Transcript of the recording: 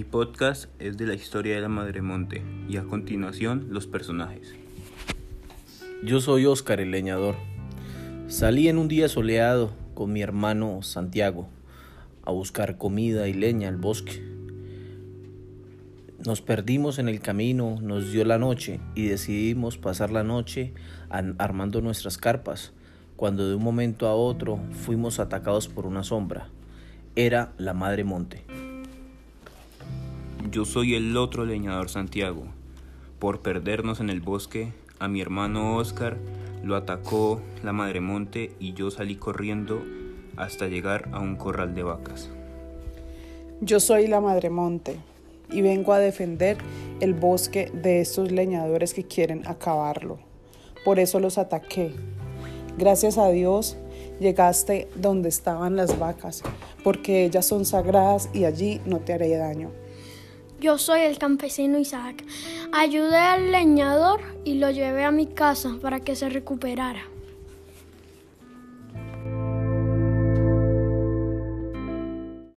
podcast es de la historia de la Madre Monte y a continuación los personajes. Yo soy Oscar el leñador. Salí en un día soleado con mi hermano Santiago a buscar comida y leña al bosque. Nos perdimos en el camino, nos dio la noche y decidimos pasar la noche armando nuestras carpas, cuando de un momento a otro fuimos atacados por una sombra. Era la Madre Monte. Yo soy el otro leñador Santiago. Por perdernos en el bosque, a mi hermano Oscar lo atacó la Madre Monte y yo salí corriendo hasta llegar a un corral de vacas. Yo soy la Madre Monte y vengo a defender el bosque de estos leñadores que quieren acabarlo. Por eso los ataqué. Gracias a Dios llegaste donde estaban las vacas, porque ellas son sagradas y allí no te haré daño. Yo soy el campesino Isaac. Ayudé al leñador y lo llevé a mi casa para que se recuperara.